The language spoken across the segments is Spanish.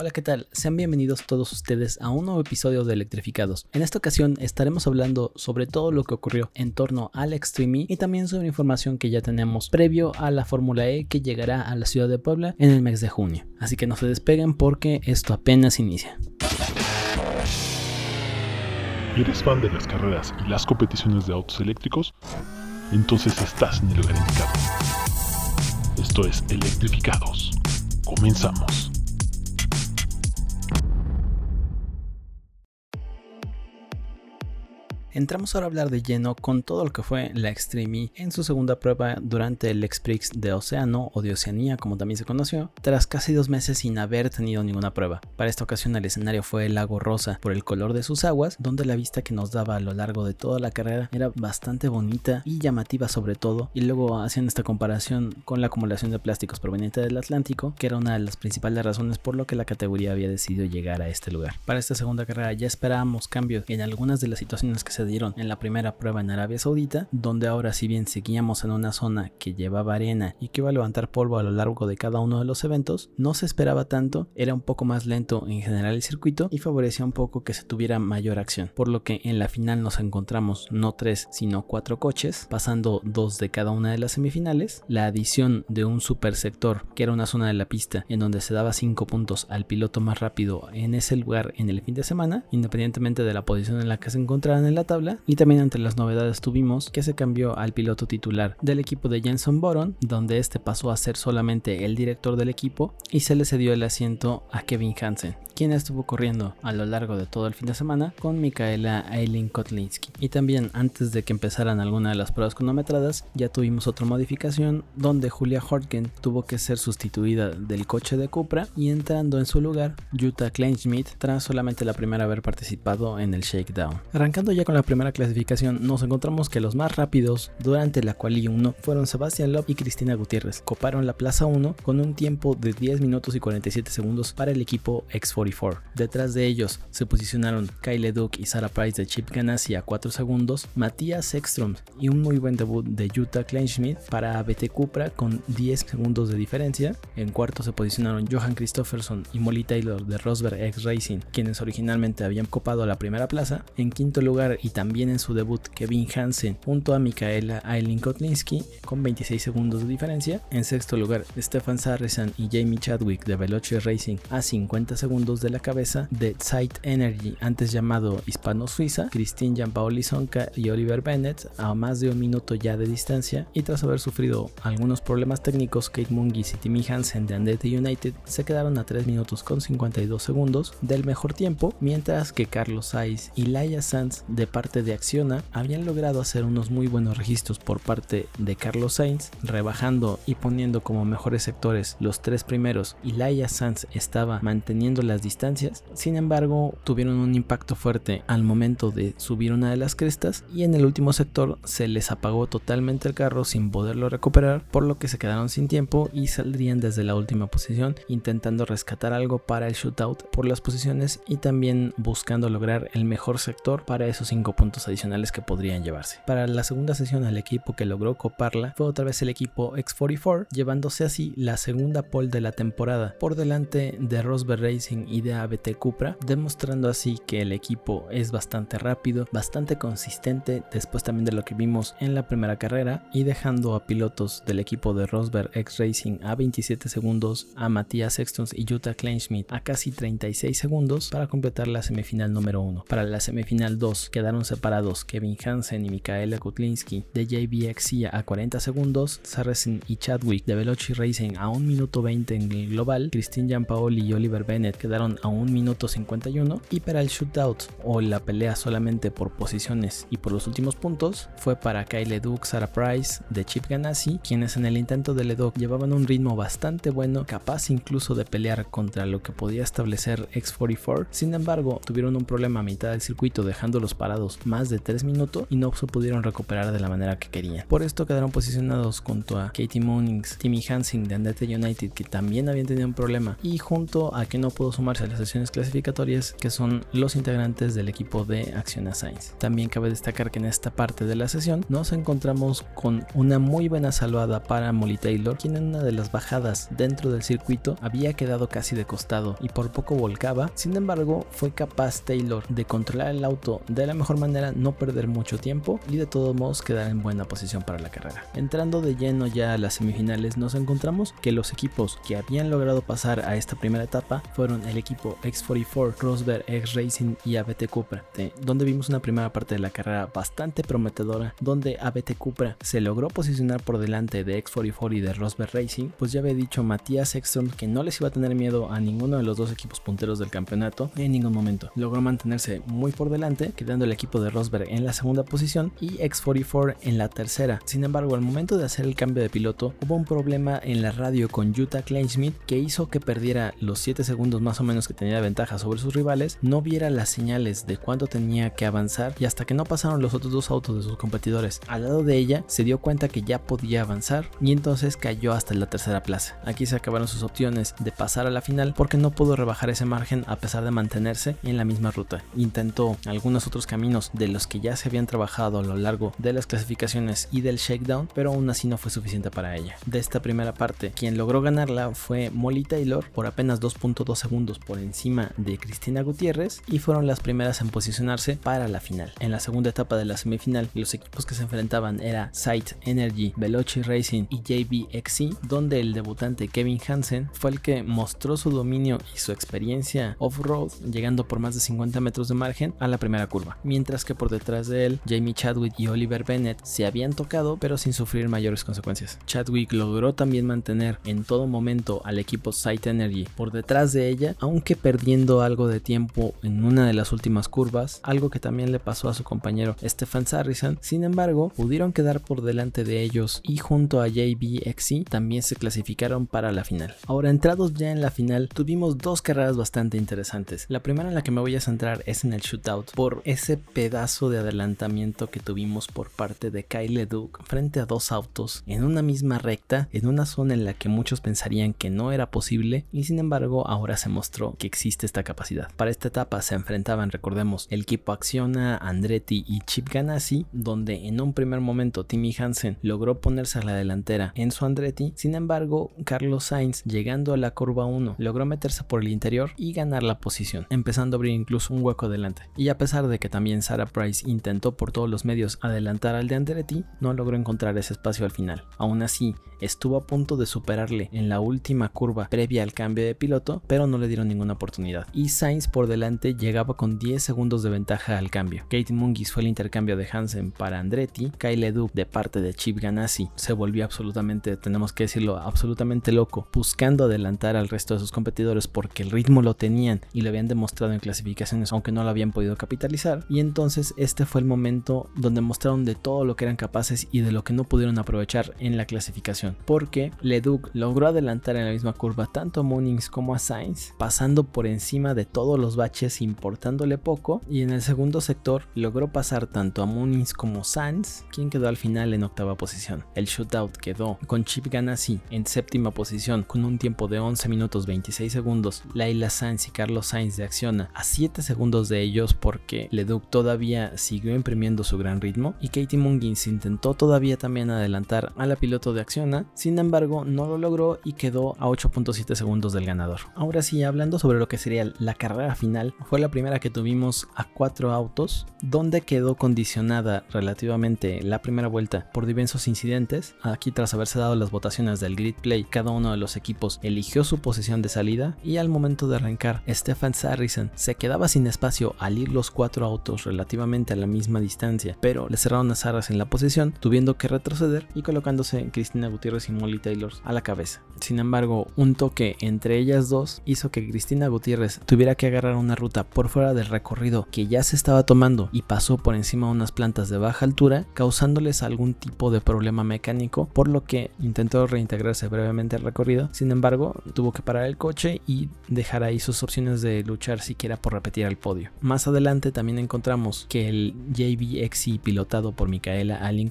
Hola, ¿qué tal? Sean bienvenidos todos ustedes a un nuevo episodio de Electrificados. En esta ocasión estaremos hablando sobre todo lo que ocurrió en torno al Extreme E y también sobre información que ya tenemos previo a la Fórmula E que llegará a la ciudad de Puebla en el mes de junio. Así que no se despeguen porque esto apenas inicia. ¿Eres fan de las carreras y las competiciones de autos eléctricos? Entonces estás en el lugar indicado. Esto es Electrificados. Comenzamos. Entramos ahora a hablar de lleno con todo lo que fue la Extreme E en su segunda prueba durante el X-Prix de Océano o de Oceanía como también se conoció, tras casi dos meses sin haber tenido ninguna prueba. Para esta ocasión el escenario fue el lago Rosa por el color de sus aguas, donde la vista que nos daba a lo largo de toda la carrera era bastante bonita y llamativa sobre todo, y luego hacían esta comparación con la acumulación de plásticos proveniente del Atlántico, que era una de las principales razones por lo que la categoría había decidido llegar a este lugar. Para esta segunda carrera ya esperábamos cambios en algunas de las situaciones que se dieron en la primera prueba en Arabia Saudita, donde ahora si bien seguíamos en una zona que llevaba arena y que iba a levantar polvo a lo largo de cada uno de los eventos, no se esperaba tanto, era un poco más lento en general el circuito y favorecía un poco que se tuviera mayor acción, por lo que en la final nos encontramos no tres sino cuatro coches, pasando dos de cada una de las semifinales, la adición de un super sector que era una zona de la pista en donde se daba 5 puntos al piloto más rápido en ese lugar en el fin de semana, independientemente de la posición en la que se encontraran en la tabla, y también entre las novedades tuvimos que se cambió al piloto titular del equipo de Jenson Boron, donde este pasó a ser solamente el director del equipo y se le cedió el asiento a Kevin Hansen quien estuvo corriendo a lo largo de todo el fin de semana con Micaela Eileen Kotlinski. Y también antes de que empezaran alguna de las pruebas cronometradas, ya tuvimos otra modificación donde Julia Hortgen tuvo que ser sustituida del coche de Cupra y entrando en su lugar Jutta Kleinschmidt tras solamente la primera haber participado en el shakedown. Arrancando ya con la primera clasificación, nos encontramos que los más rápidos durante la quali 1 fueron Sebastián Loeb y Cristina Gutiérrez. Coparon la plaza 1 con un tiempo de 10 minutos y 47 segundos para el equipo X40 Detrás de ellos se posicionaron Kyle Duke y Sarah Price de Chip Ganassi a 4 segundos, Matías Ekstrom y un muy buen debut de Jutta Kleinschmidt para BT Cupra con 10 segundos de diferencia. En cuarto se posicionaron Johan Christofferson y Molly Taylor de Rosberg X Racing, quienes originalmente habían copado la primera plaza. En quinto lugar y también en su debut Kevin Hansen junto a Micaela Eileen Kotlinski con 26 segundos de diferencia. En sexto lugar Stefan Sarresan y Jamie Chadwick de Veloce Racing a 50 segundos de la cabeza de Sight Energy, antes llamado Hispano-Suiza, Christine Giampaoli Sonka y Oliver Bennett a más de un minuto ya de distancia y tras haber sufrido algunos problemas técnicos, Kate Mungis y Timmy Hansen de Andete United se quedaron a 3 minutos con 52 segundos del mejor tiempo, mientras que Carlos Sainz y Laia Sanz de parte de Acciona habían logrado hacer unos muy buenos registros por parte de Carlos Sainz, rebajando y poniendo como mejores sectores los tres primeros y Laia Sanz estaba manteniendo las distancias, sin embargo tuvieron un impacto fuerte al momento de subir una de las crestas y en el último sector se les apagó totalmente el carro sin poderlo recuperar, por lo que se quedaron sin tiempo y saldrían desde la última posición intentando rescatar algo para el shootout por las posiciones y también buscando lograr el mejor sector para esos 5 puntos adicionales que podrían llevarse. Para la segunda sesión el equipo que logró coparla fue otra vez el equipo X44, llevándose así la segunda pole de la temporada por delante de Rosberg Racing y de ABT Cupra, demostrando así que el equipo es bastante rápido, bastante consistente después también de lo que vimos en la primera carrera y dejando a pilotos del equipo de Rosberg X Racing a 27 segundos, a Matías Sextons y Jutta Kleinschmidt a casi 36 segundos para completar la semifinal número 1. Para la semifinal 2 quedaron separados Kevin Hansen y Mikaela Kutlinski de JBXC a 40 segundos, Saracen y Chadwick de Veloci Racing a 1 minuto 20 en el global, Christine Giampaoli y Oliver Bennett quedaron a 1 minuto 51 y para el shootout o la pelea solamente por posiciones y por los últimos puntos fue para Kyle Duke, Sarah Price de Chip Ganassi, quienes en el intento de Leduc llevaban un ritmo bastante bueno, capaz incluso de pelear contra lo que podía establecer X44. Sin embargo, tuvieron un problema a mitad del circuito dejándolos parados más de 3 minutos y no se pudieron recuperar de la manera que querían. Por esto quedaron posicionados junto a Katie Moonings, Timmy Hansing de Andete United que también habían tenido un problema y junto a que no pudo sumarse a las sesiones clasificatorias que son los integrantes del equipo de Acciona Science. También cabe destacar que en esta parte de la sesión nos encontramos con una muy buena salvada para Molly Taylor quien en una de las bajadas dentro del circuito había quedado casi de costado y por poco volcaba, sin embargo fue capaz Taylor de controlar el auto de la mejor manera, no perder mucho tiempo y de todos modos quedar en buena posición para la carrera. Entrando de lleno ya a las semifinales nos encontramos que los equipos que habían logrado pasar a esta primera etapa fueron el equipo X44, Rosberg X Racing y ABT Cupra, donde vimos una primera parte de la carrera bastante prometedora donde ABT Cupra se logró posicionar por delante de X44 y de Rosberg Racing, pues ya había dicho Matías Ekstrom que no les iba a tener miedo a ninguno de los dos equipos punteros del campeonato en ningún momento. Logró mantenerse muy por delante, quedando equipo de Rosberg en la segunda posición y X44 en la tercera. Sin embargo, al momento de hacer el cambio de piloto, hubo un problema en la radio con Utah Kleinsmith que hizo que perdiera los 7 segundos más o menos que tenía de ventaja sobre sus rivales, no viera las señales de cuánto tenía que avanzar y hasta que no pasaron los otros dos autos de sus competidores al lado de ella, se dio cuenta que ya podía avanzar y entonces cayó hasta la tercera plaza. Aquí se acabaron sus opciones de pasar a la final porque no pudo rebajar ese margen a pesar de mantenerse en la misma ruta. Intentó algunos otros caminos de los que ya se habían trabajado a lo largo de las clasificaciones y del shakedown, pero aún así no fue suficiente para ella. De esta primera parte, quien logró ganarla fue Molly Taylor por apenas 2.2 segundos por encima de Cristina Gutiérrez y fueron las primeras en posicionarse para la final. En la segunda etapa de la semifinal, los equipos que se enfrentaban era Sight Energy, Veloci Racing y JBXC, donde el debutante Kevin Hansen fue el que mostró su dominio y su experiencia off-road, llegando por más de 50 metros de margen a la primera curva, que por detrás de él, Jamie Chadwick y Oliver Bennett se habían tocado, pero sin sufrir mayores consecuencias. Chadwick logró también mantener en todo momento al equipo Sight Energy por detrás de ella, aunque perdiendo algo de tiempo en una de las últimas curvas, algo que también le pasó a su compañero Stefan Sarrison. Sin embargo, pudieron quedar por delante de ellos y junto a JBXC también se clasificaron para la final. Ahora entrados ya en la final, tuvimos dos carreras bastante interesantes. La primera en la que me voy a centrar es en el shootout por ese pedazo de adelantamiento que tuvimos por parte de Kyle Duke frente a dos autos en una misma recta, en una zona en la que muchos pensarían que no era posible y sin embargo ahora se mostró que existe esta capacidad. Para esta etapa se enfrentaban, recordemos, el equipo Acciona, Andretti y Chip Ganassi, donde en un primer momento Timmy Hansen logró ponerse a la delantera en su Andretti, sin embargo Carlos Sainz llegando a la curva 1 logró meterse por el interior y ganar la posición, empezando a abrir incluso un hueco delante. Y a pesar de que también Sarah Price intentó por todos los medios adelantar al de Andretti, no logró encontrar ese espacio al final. Aún así, estuvo a punto de superarle en la última curva previa al cambio de piloto, pero no le dieron ninguna oportunidad. Y Sainz por delante llegaba con 10 segundos de ventaja al cambio. Kate Mungis fue el intercambio de Hansen para Andretti, Kyle Duke de parte de Chip Ganassi se volvió absolutamente, tenemos que decirlo, absolutamente loco, buscando adelantar al resto de sus competidores porque el ritmo lo tenían y lo habían demostrado en clasificaciones aunque no lo habían podido capitalizar. Y entonces este fue el momento donde mostraron de todo lo que eran capaces y de lo que no pudieron aprovechar en la clasificación. Porque Leduc logró adelantar en la misma curva tanto a Moonings como a Sainz, pasando por encima de todos los baches importándole poco. Y en el segundo sector logró pasar tanto a Moonings como Sainz, quien quedó al final en octava posición. El shootout quedó con Chip Ganassi en séptima posición con un tiempo de 11 minutos 26 segundos. Laila Sainz y Carlos Sainz de Acciona a 7 segundos de ellos porque Leduc todavía siguió imprimiendo su gran ritmo y Katie Mungins intentó todavía también adelantar a la piloto de Acciona, sin embargo no lo logró y quedó a 8.7 segundos del ganador. Ahora sí, hablando sobre lo que sería la carrera final, fue la primera que tuvimos a cuatro autos, donde quedó condicionada relativamente la primera vuelta por diversos incidentes. Aquí tras haberse dado las votaciones del grid play, cada uno de los equipos eligió su posición de salida y al momento de arrancar, Stefan Sarrison se quedaba sin espacio al ir los cuatro autos relativamente a la misma distancia, pero le cerraron a Sarras en la posición, tuviendo que retroceder y colocándose Cristina Gutiérrez y Molly Taylor a la cabeza. Sin embargo, un toque entre ellas dos hizo que Cristina Gutiérrez tuviera que agarrar una ruta por fuera del recorrido que ya se estaba tomando y pasó por encima de unas plantas de baja altura, causándoles algún tipo de problema mecánico, por lo que intentó reintegrarse brevemente al recorrido. Sin embargo, tuvo que parar el coche y dejar ahí sus opciones de luchar siquiera por repetir el podio. Más adelante también encontramos que el JBXI pilotado por Micaela Alin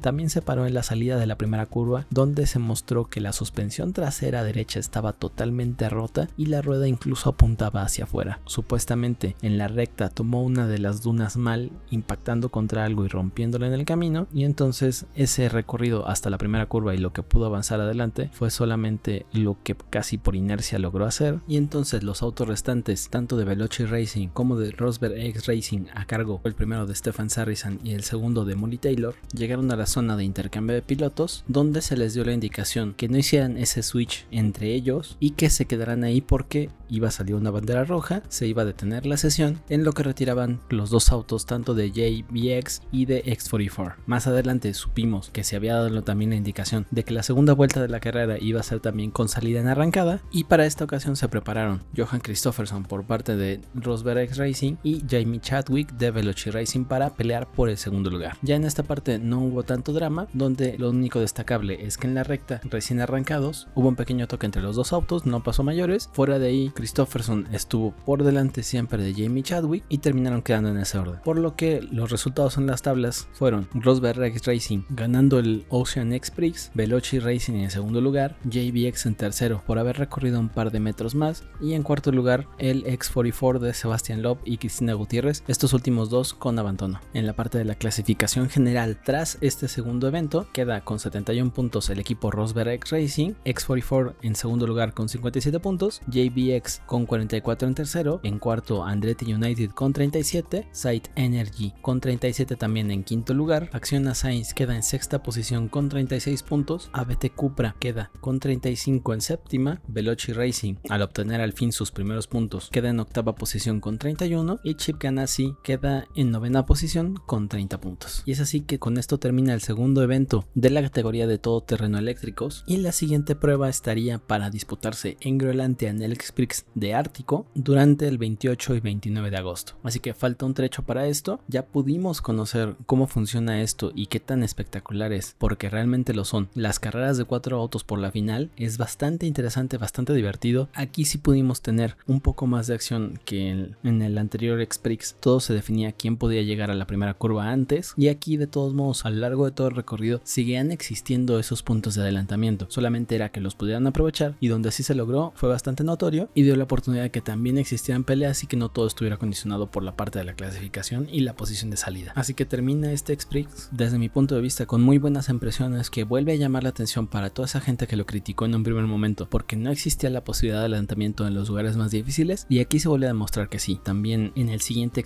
también se paró en la salida de la primera curva donde se mostró que la suspensión trasera derecha estaba totalmente rota y la rueda incluso apuntaba hacia afuera. Supuestamente en la recta tomó una de las dunas mal impactando contra algo y rompiéndolo en el camino y entonces ese recorrido hasta la primera curva y lo que pudo avanzar adelante fue solamente lo que casi por inercia logró hacer y entonces los autos restantes tanto de Veloci Racing como de Rosberg X Racing a cargo el primero de Stefan Sarrisan y el segundo de Molly Taylor llegaron a la zona de intercambio de pilotos donde se les dio la indicación que no hicieran ese switch entre ellos y que se quedaran ahí porque iba a salir una bandera roja, se iba a detener la sesión en lo que retiraban los dos autos tanto de JBX y de X44. Más adelante supimos que se había dado también la indicación de que la segunda vuelta de la carrera iba a ser también con salida en arrancada y para esta ocasión se prepararon Johan Christofferson por parte de Rosberg X Racing y Jamie Chadwick de Veloci Racing para pelear por el segundo lugar. Ya en esta parte no hubo tanto drama, donde lo único destacable es que en la recta recién arrancados hubo un pequeño toque entre los dos autos, no pasó mayores. Fuera de ahí, Christofferson estuvo por delante siempre de Jamie Chadwick y terminaron quedando en ese orden. Por lo que los resultados en las tablas fueron Rosberg Racing ganando el Ocean X Prix, Veloci Racing en segundo lugar, JBX en tercero por haber recorrido un par de metros más y en cuarto lugar el X44 de Sebastian Loeb y Cristina Gutiérrez, estos últimos dos con abandono. En la parte de la clasificación general tras este segundo evento queda con 71 puntos el equipo Rosberg X Racing, X44 en segundo lugar con 57 puntos, JBX con 44 en tercero, en cuarto Andretti United con 37, Site Energy con 37 también en quinto lugar, Acciona Sainz queda en sexta posición con 36 puntos, ABT Cupra queda con 35 en séptima, Veloci Racing al obtener al fin sus primeros puntos queda en octava posición con 31 y Chip Ganassi queda en novena posición con 30 puntos. Y es así que con esto termina el segundo evento de la categoría de todo terreno eléctricos y la siguiente prueba estaría para disputarse en Groenlandia en el X-Prix de Ártico durante el 28 y 29 de agosto. Así que falta un trecho para esto, ya pudimos conocer cómo funciona esto y qué tan espectacular es, porque realmente lo son. Las carreras de cuatro autos por la final es bastante interesante, bastante divertido. Aquí sí pudimos tener un poco más de acción que en, el anterior X-Prix. Todo se definía quién podía llegar a la primera curva antes y aquí de todos modos a lo largo de todo el recorrido seguían existiendo esos puntos de adelantamiento. Solamente era que los pudieran aprovechar y donde sí se logró fue bastante notorio y dio la oportunidad de que también existieran peleas y que no todo estuviera condicionado por la parte de la clasificación y la posición de salida. Así que termina este X-Prix desde mi punto de vista con muy buenas impresiones que vuelve a llamar la atención para toda esa gente que lo criticó en un primer momento porque no existía la posibilidad de adelantamiento en los lugares más difíciles y aquí se vuelve a demostrar que sí. También en el siguiente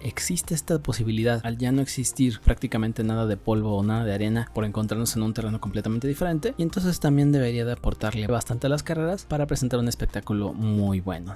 X-Prix existe esta posibilidad al ya no existir prácticamente nada de polvo o nada de arena por encontrarnos en un terreno completamente diferente y entonces también debería de aportarle bastante a las carreras para presentar un espectáculo muy bueno.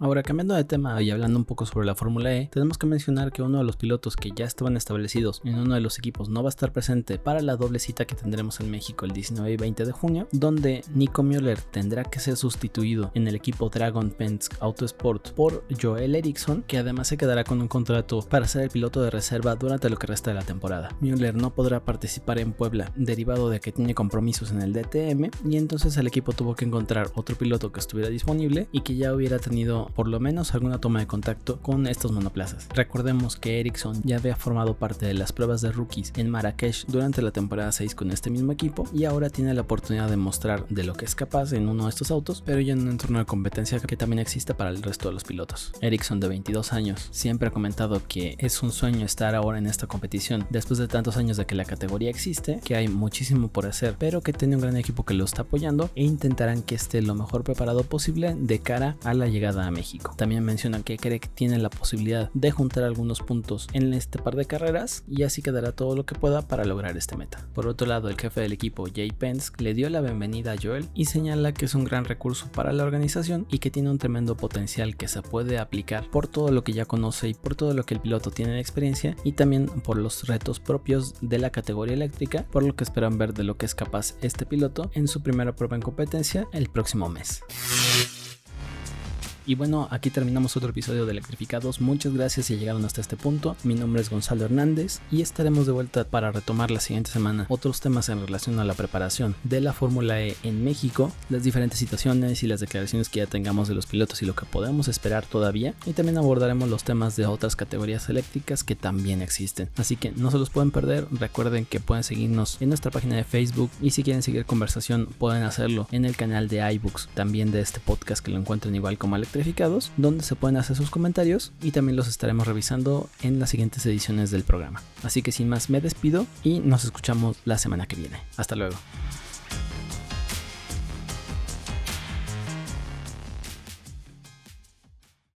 Ahora, cambiando de tema y hablando un poco sobre la Fórmula E, tenemos que mencionar que uno de los pilotos que ya estaban establecidos en uno de los equipos no va a estar presente para la doble cita que tendremos en México el 19 y 20 de junio, donde Nico Müller tendrá que ser sustituido en el equipo Dragon Penske Autosport por Joel Eriksson, que además se quedará con un contrato para ser el piloto de reserva durante lo que resta de la temporada. Müller no podrá participar en Puebla derivado de que tiene compromisos en el DTM y entonces el equipo tuvo que encontrar otro piloto que estuviera disponible y que ya hubiera tenido por lo menos alguna toma de contacto con estos monoplazas. Recordemos que Ericsson ya había formado parte de las pruebas de rookies en Marrakech durante la temporada 6 con este mismo equipo y ahora tiene la oportunidad de mostrar de lo que es capaz en uno de estos autos, pero ya en un entorno de competencia que también existe para el resto de los pilotos. Ericsson de 22 años siempre ha comentado que es un sueño estar ahora en esta competición después de tantos años de que la categoría existe, que hay muchísimo por hacer, pero que tiene un gran equipo que lo está apoyando e intentarán que esté lo mejor preparado posible de cara a la llegada a México. También mencionan que cree que tiene la posibilidad de juntar algunos puntos en este par de carreras y así quedará todo lo que pueda para lograr este meta. Por otro lado, el jefe del equipo, Jay Penske, le dio la bienvenida a Joel y señala que es un gran recurso para la organización y que tiene un tremendo potencial que se puede aplicar por todo lo que ya conoce y por todo lo que el piloto tiene de experiencia y también por los retos propios de la categoría eléctrica, por lo que esperan ver de lo que es capaz este piloto en su primera prueba en competencia el próximo mes. Y bueno, aquí terminamos otro episodio de Electrificados. Muchas gracias si llegaron hasta este punto. Mi nombre es Gonzalo Hernández y estaremos de vuelta para retomar la siguiente semana otros temas en relación a la preparación de la Fórmula E en México, las diferentes situaciones y las declaraciones que ya tengamos de los pilotos y lo que podemos esperar todavía. Y también abordaremos los temas de otras categorías eléctricas que también existen. Así que no se los pueden perder. Recuerden que pueden seguirnos en nuestra página de Facebook y si quieren seguir conversación pueden hacerlo en el canal de iBooks también de este podcast que lo encuentran igual como donde se pueden hacer sus comentarios y también los estaremos revisando en las siguientes ediciones del programa. Así que sin más me despido y nos escuchamos la semana que viene. Hasta luego.